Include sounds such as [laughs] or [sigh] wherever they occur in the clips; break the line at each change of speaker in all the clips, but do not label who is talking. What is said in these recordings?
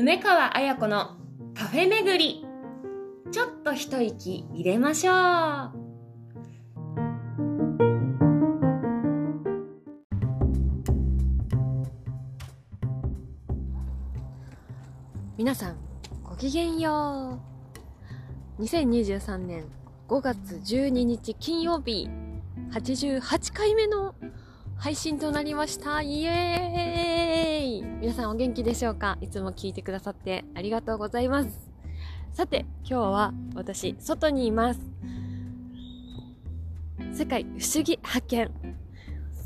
梅川彩子のカフェ巡り。ちょっと一息入れましょう。皆さんごきげんよう。2023年5月12日金曜日88回目の配信となりました。イエーイ皆さんお元気でしょうか？いつも聞いてくださってありがとうございます。さて、今日は私、外にいます。世界不思議発見。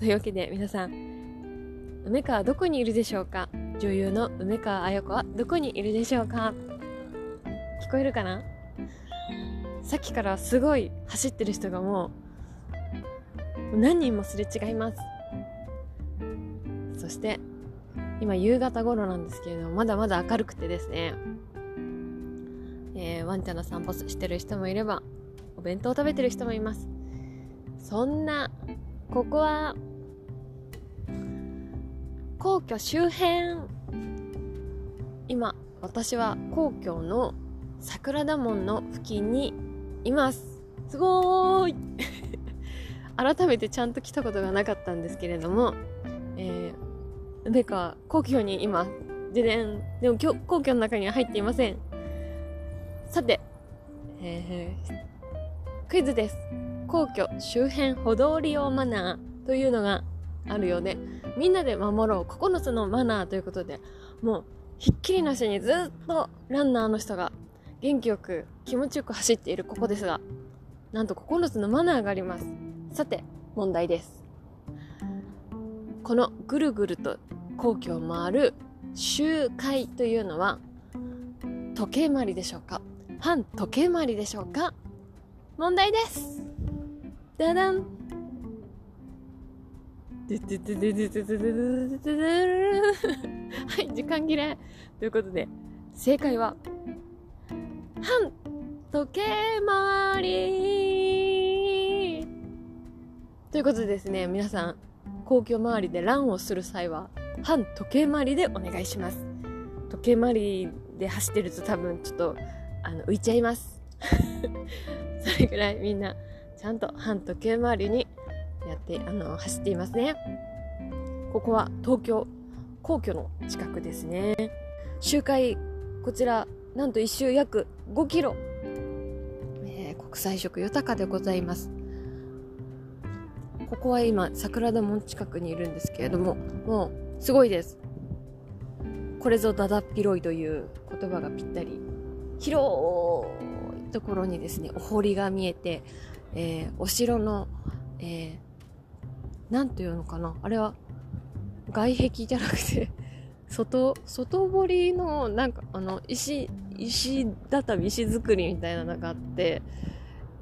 というわけで皆さん、梅川どこにいるでしょうか？女優の梅川彩子はどこにいるでしょうか？聞こえるかな？さっきからすごい走ってる人がもう何人もすれ違います。して今夕方頃なんですけれどもまだまだ明るくてですね、えー、ワンちゃんの散歩してる人もいればお弁当を食べてる人もいます。そんなここは皇居周辺今私は皇居の桜田門の付近にいます。すごーい。[laughs] 改めてちゃんと来たことがなかったんですけれども、ー梅川皇居に今、ででん。でも皇居の中には入っていません。さて、えー、クイズです。皇居周辺歩道利用マナーというのがあるようで、みんなで守ろう9つのマナーということで、もうひっきりなしにずっとランナーの人が元気よく気持ちよく走っているここですが、なんと9つのマナーがあります。さて、問題です。このぐるぐると皇居を回る周回というのは時計回りでしょうか？反時計回りでしょうか？問題です。ダダン。はい時間切れ。ということで正解は反時計回り。ということでですね皆さん皇居周りでランをする際は反時計回りでお願いします。時計回りで走ってると多分ちょっとあの浮いちゃいます。[laughs] それぐらいみんなちゃんと反時計回りにやってあの走っていますね。ここは東京皇居の近くですね。周回こちらなんと1周約5キロ、えー、国際色豊かでございます。ここは今桜田門近くにいるんですけれどももうすごいです。これぞだだっ広いという言葉がぴったり。広いところにですねお堀が見えて、えー、お城のえー、なんていうのかな？あれは外壁じゃなくて [laughs] 外外堀のなんかあの石石畳石造りみたいなのがあって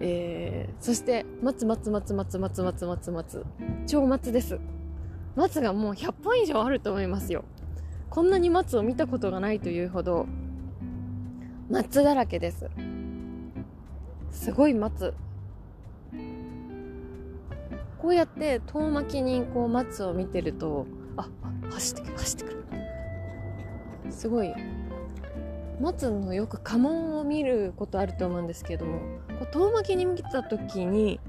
えー、そして松松松松松松松松超松です。松がもう100本以上あると思いますよ。こんなに松を見たことがないというほど松だらけです。すごい松こうやって遠巻きにこう松を見てるとあ走ってくる走ってくる。すごい。松のよく家紋を見ることあると思うんですけども遠巻きに見た時に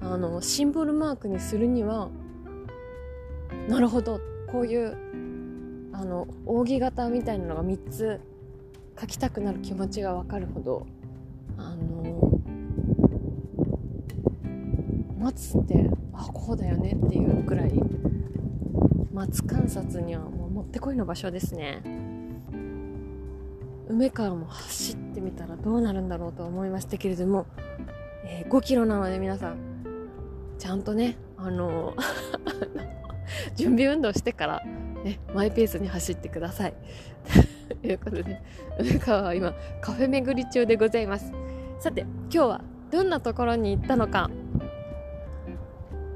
あのシンボルマークにするにはなるほどこういうあの扇形みたいなのが3つ描きたくなる気持ちが分かるほどあの松ってあこうだよねっていうくらい松観察にはもうもってこいの場所ですね。梅川も走ってみたらどうなるんだろうと思いましたけれども、えー、5キロなので皆さんちゃんとねあの [laughs] 準備運動してから、ね、マイペースに走ってください。[laughs] ということで梅川は今カフェ巡り中でございますさて今日はどんなところに行ったのか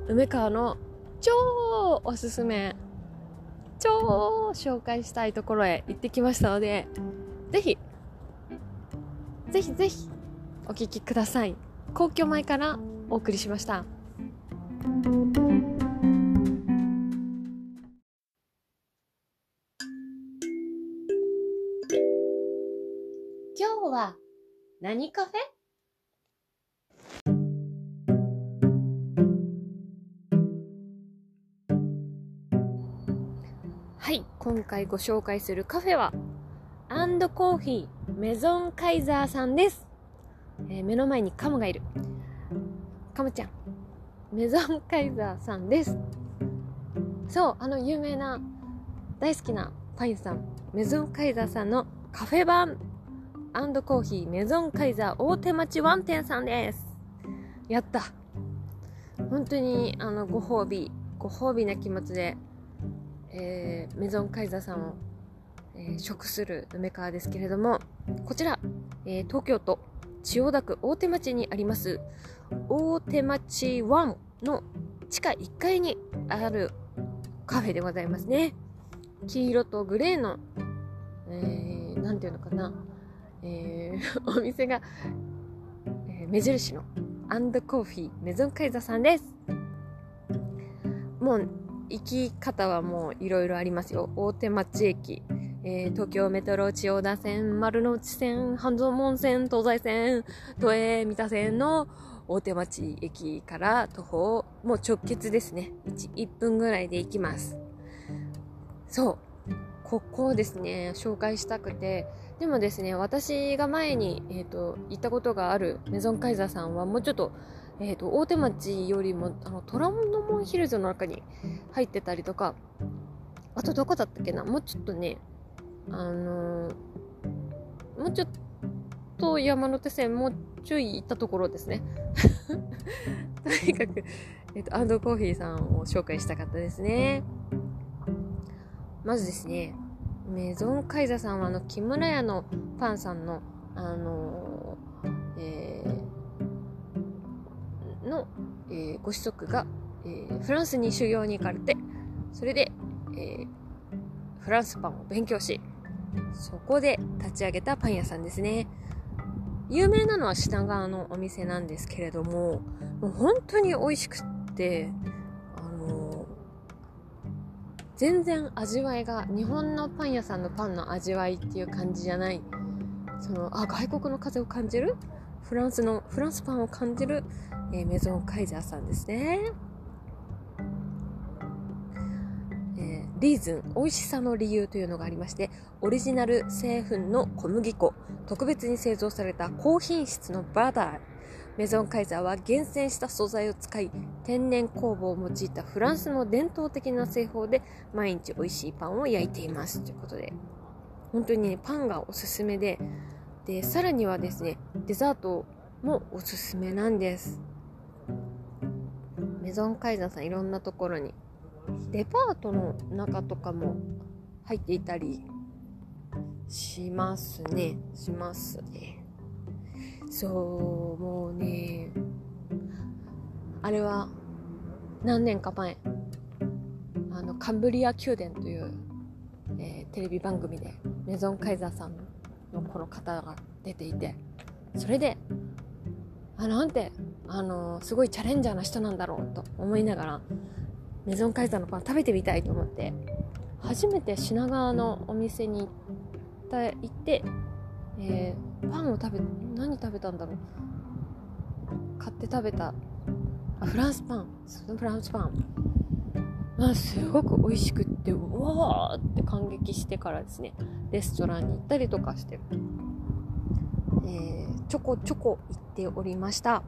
梅川の超おすすめ超紹介したいところへ行ってきましたのでぜひ、ぜひぜひお聴きください。皇居前からお送りしました今日は。何カフェ？はい今回ご紹介するカフェはコーヒーメゾンカイザーさんです、えー、目の前にカモがいるカモちゃん。メゾンカイザーさんですそうあの有名な大好きなパインさんメゾンカイザーさんのカフェ版コーヒーメゾンカイザー大手町ワン店さんですやった本当にあのご褒美ご褒美な気持ちで、えー、メゾンカイザーさんを、えー、食する梅川ですけれどもこちら、えー、東京都千代田区大手町にあります大手町ワンの地下1階にあるカフェでございますね黄色とグレーの、えー、ていうのかな、えー、[laughs] お店が、えー、目印のアンドコーヒーメゾンカイザさんです。もう、行き方はもういろいろありますよ。大手町駅、えー、東京メトロ千代田線、丸の内線、半蔵門線、東西線、都営三田線の大手町駅から徒歩、もう直結ですね。1, 1分ぐらいで行きます。そう。ここをですね、紹介したくて、でもですね、私が前に、えーと、行ったことがあるメゾンカイザーさんはもうちょっと、えーと、大手町よりもあの虎ノ門ヒルズの中に入ってたりとか、あとどこだったっけな、もうちょっとね、あの、もうちょっと山手線もうちょい行ったところですね。[laughs] とにかく、えっ、と、アンドコーヒーさんを紹介したかったですね。まずですね、メゾンカイザさんはあの木村屋のパンさんのあのえー、の、えー、ご子息が、えー、フランスに修行に行かれてそれで、えフランスパンを勉強しそこで立ち上げたパン屋さんですね。有名なのは品川のお店なんですけれどももう本当に美味しくってあの全然味わいが日本のパン屋さんのパンの味わいっていう感じじゃないそのあ外国の風を感じる？フランスのフランスパンを感じる、えー、メゾンカイザーさんですね、リーズン美味しさの理由というのがありましてオリジナル製粉の小麦粉特別に製造された高品質のバター。メゾンカイザーは厳選した素材を使い天然酵母を用いたフランスの伝統的な製法で毎日美味しいパンを焼いています。ということで本当にねパンがおすすめででさらにはですねデザートもおすすめなんです。メゾンカイザーさんいろんなところにデパートの中とかも入っていたりしますね。しますね。そうもうねあれは何年か前あのカンブリア宮殿という、えー、テレビ番組でメゾン・カイザーさんのこの方が出ていてそれであなんてあのすごいチャレンジャーな人なんだろうと思いながらメゾン・カイザーのパン食べてみたいと思って。初めて品川のお店に行っ行ってえー、パンを食べ何食べたんだろう。買って食べた。あフランスパン。フランスパン。あすごく美味しくってうわーって感激してからですね。レストランに行ったりとかして、えー、ちょこちょこ行っておりました。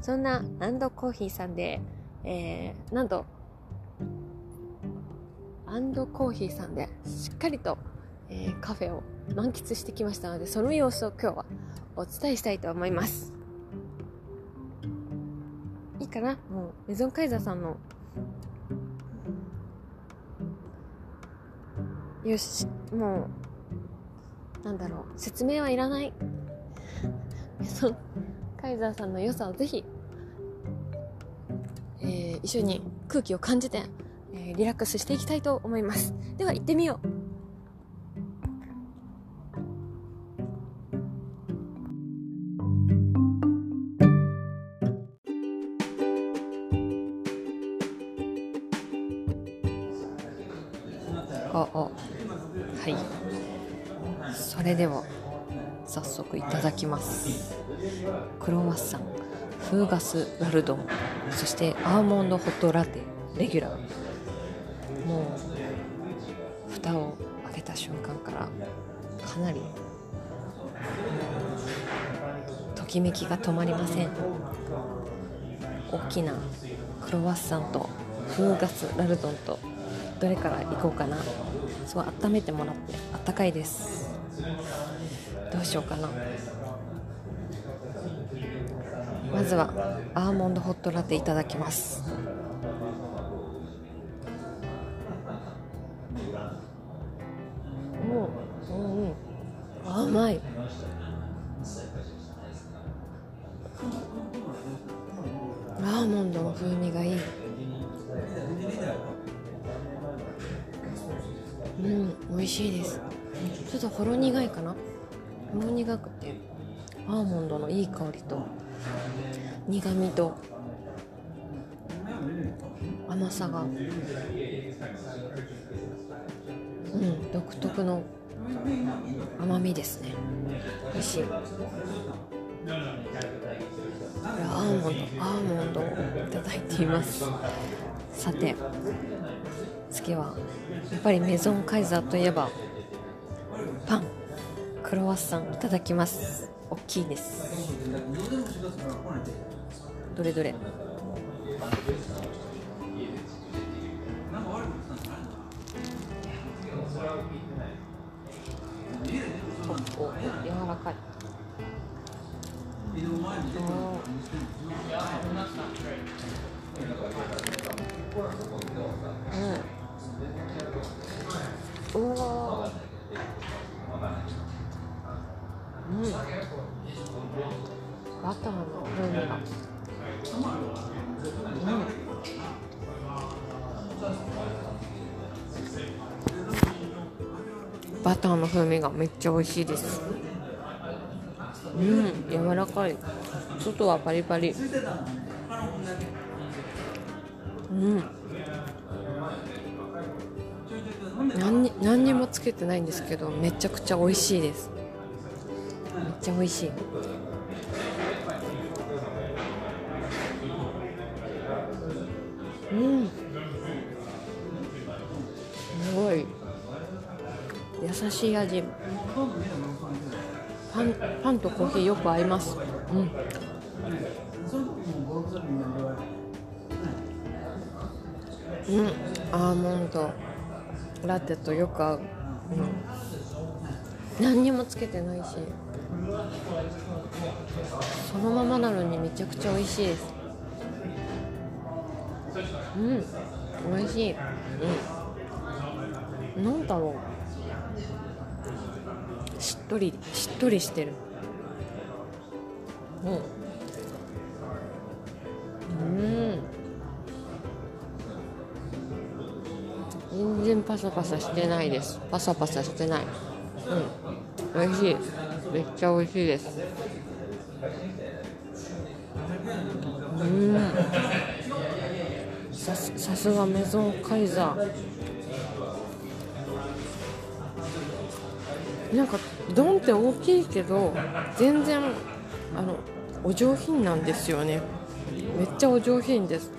そんなアンドコーヒーさんで、えー、なんとアンドコーヒーさんでしっかりと、えー、カフェを満喫してきましたのでその様子を今日はお伝えしたいと思います。いいかな？もうメゾンカイザーさんのよしもうなんだろう説明はいらない。メゾンカイザーさんの良さをぜひ、一緒に空気を感じて、えー、リラックスしていきたいと思います。では行ってみよう。はい。それでは早速いただきます。クロワッサン。フーガスラルドンそしてアーモンドホットラテレギュラー。もう蓋を開けた瞬間からかなりときめきが止まりません。大きなクロワッサンとフーガスラルドンとどれから行こうかな。そう温めてもらってあったかいです。どうしようかな。まずはアーモンドホットラテいただきます。うんうんうん。甘い。アーモンドの風味がいい。うん美味しいです。ちょっとほろ苦いかな？ほろ苦くてアーモンドのいい香りと苦みと甘さが。うん独特の甘みですね。美味しい。これアーモンドアーモンドをいただいています。さて次はやっぱりメゾンカイザーといえばパン。クロワッサンいただきます。大きいです。どれどれ。お柔らかい。うんバターの風味がめっちゃ美味しいです。うん柔らかい。外はパリパリ。うん。何に何にもつけてないんですけどめちゃくちゃ美味しいです。めっちゃ美味しい。うん。優しい味。パンパンとコーヒーよく合います。うん。うん。アーモンド。ラテとよく合う、うん、何にもつけてないし。そのままなのにめちゃくちゃ美味しいです。うん。美味しい。うん。なんだろう。しっとりしっとりしてる。うん。うん。全然パサパサしてないです。パサパサしてない。うん。美味しい。めっちゃ美味しいです。うん。さすさすがメゾンカイザー。なんかドンって大きいけど全然あのお上品なんですよね。めっちゃお上品です。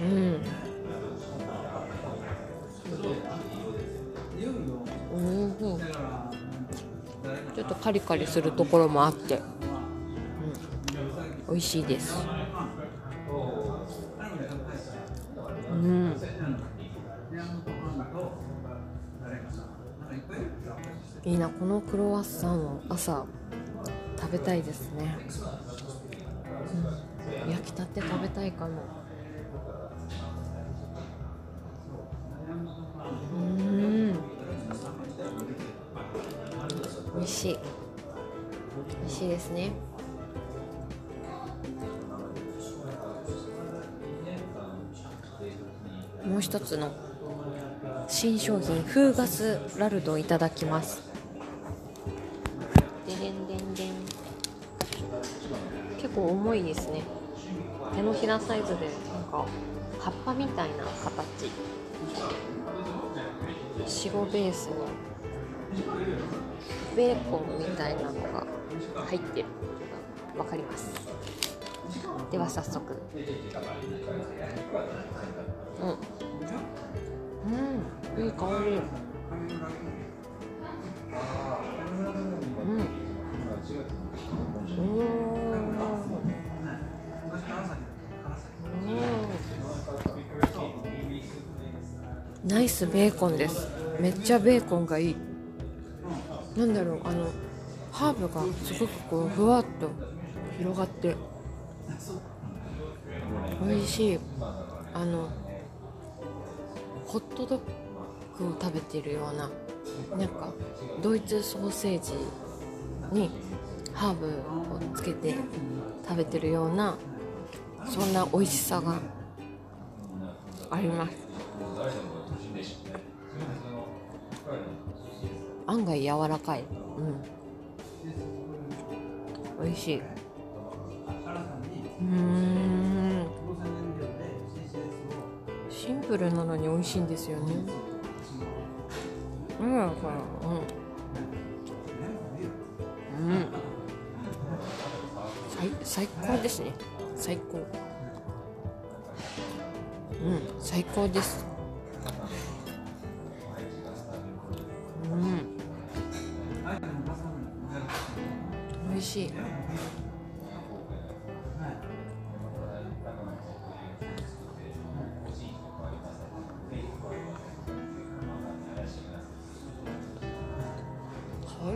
うん。うんちょっとカリカリするところもあって、うん、美味しいです。いいなこのクロワッサンを朝食べたいですね、うん、焼きたて食べたいかも。うん。美味しい。美味しいですね。もう一つの新商品フーガスラルドいただきます。重いですね。手のひらサイズでなんか葉っぱみたいな形。白ベースにベーコンみたいなのが入ってるわかります。では早速。うん。うん。いい香り。ナイスベーコンです。めっちゃベーコンがいい。なんだろうあのハーブがすごくこうふわっと広がって美味しい。あのホットドッグを食べてるようななんかドイツソーセージにハーブをつけて食べてるようなそんな美味しさがあります。案外柔らかい。うん。美味しい。うん。シンプルなのに美味しいんですよね。うんうん。うん。最最高ですね。最高。うん最高です。美味しい。香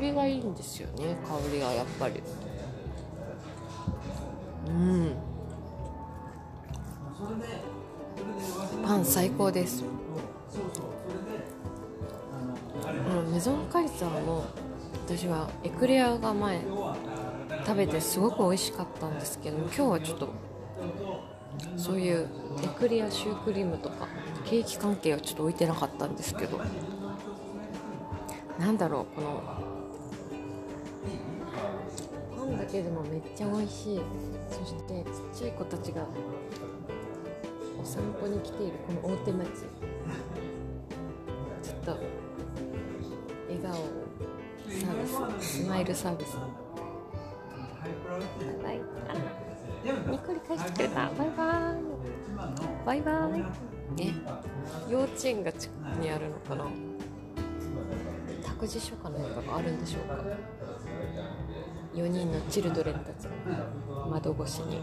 りがいいんですよね。香りがやっぱり。うん。パン最高です。うんメゾンカイザーの私はエクレアが前。食べてすごく美味しかったんですけど今日はちょっとそういうエクレアシュークリームとかケーキ関係はちょっと置いてなかったんですけどなんだろうこのパンだけでもめっちゃ美味しい。そしてちっちゃい子たちがお散歩に来ているこの大手町。ちょっと笑顔サービススマイルサービス。コリ返してくれたバイバイ。バイバイ。ね。幼稚園が近くにあるのかな。託児所かなんかがあるんでしょうか。4人のチルドレンたちが窓越しに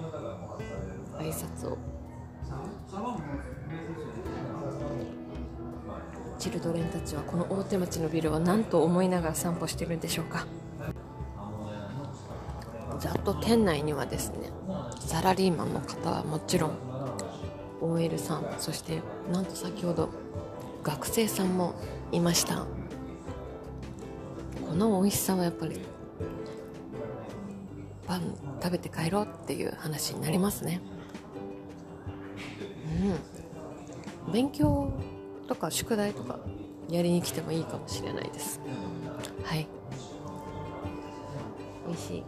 挨拶を。チルドレンたちはこの大手町のビルを何と思いながら散歩してるんでしょうか。ざっと店内にはですねサラリーマンの方はもちろん OL さんそしてなんと先ほど学生さんもいました。この美味しさはやっぱりパン食べて帰ろうっていう話になりますね。うん。勉強とか宿題とかやりに来てもいいかもしれないです。はい。美味しい。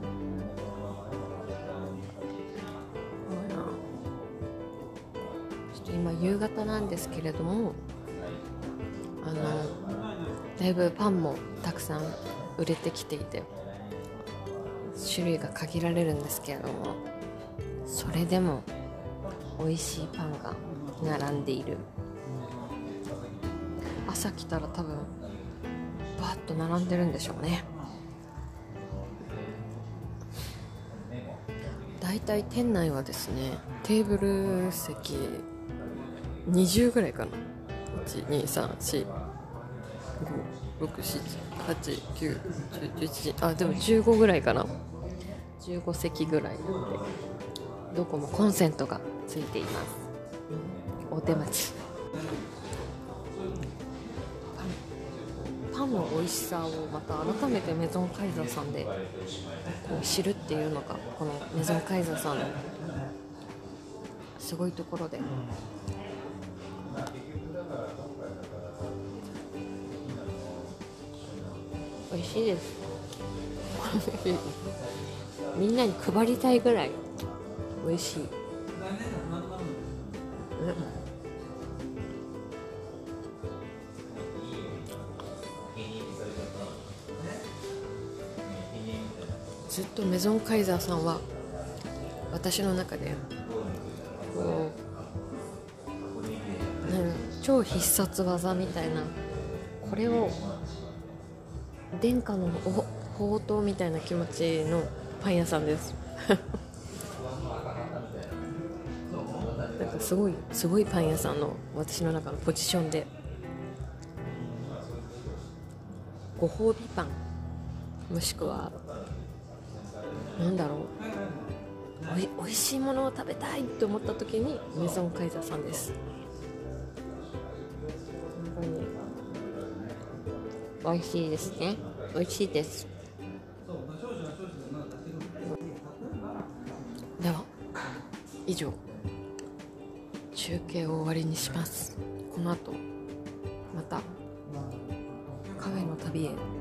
夕方なんですけれどもあのだいぶパンもたくさん売れてきていて種類が限られるんですけれどもそれでも美味しいパンが並んでいる。朝来たら多分バッと並んでるんでしょうね。だいたい店内はですねテーブル席20ぐらいかな。1234567891011あでも15ぐらいかな。15席ぐらいなんでどこもコンセントがついています。大手町。パンの美味しさをまた改めてメゾンカイザーさんでこう知るっていうのがこのメゾンカイザーさんのすごいところでしいです。みんなに配りたいぐらい美味しい、ずっとメゾンカイザーさんは私の中でこう、うん、超必殺技みたいなこれを殿下の宝刀みたいな気持ちのパン屋さんです。[laughs] なんかすごいすごいパン屋さんの私の中のポジションで。ご褒美パン。もしくはなんだろう。おいおいしいものを食べたいって思った時にメゾンカイザーさんです。美味しいですね。美味しいです。では以上。中継を終わりにします。この後またカフェの旅へ。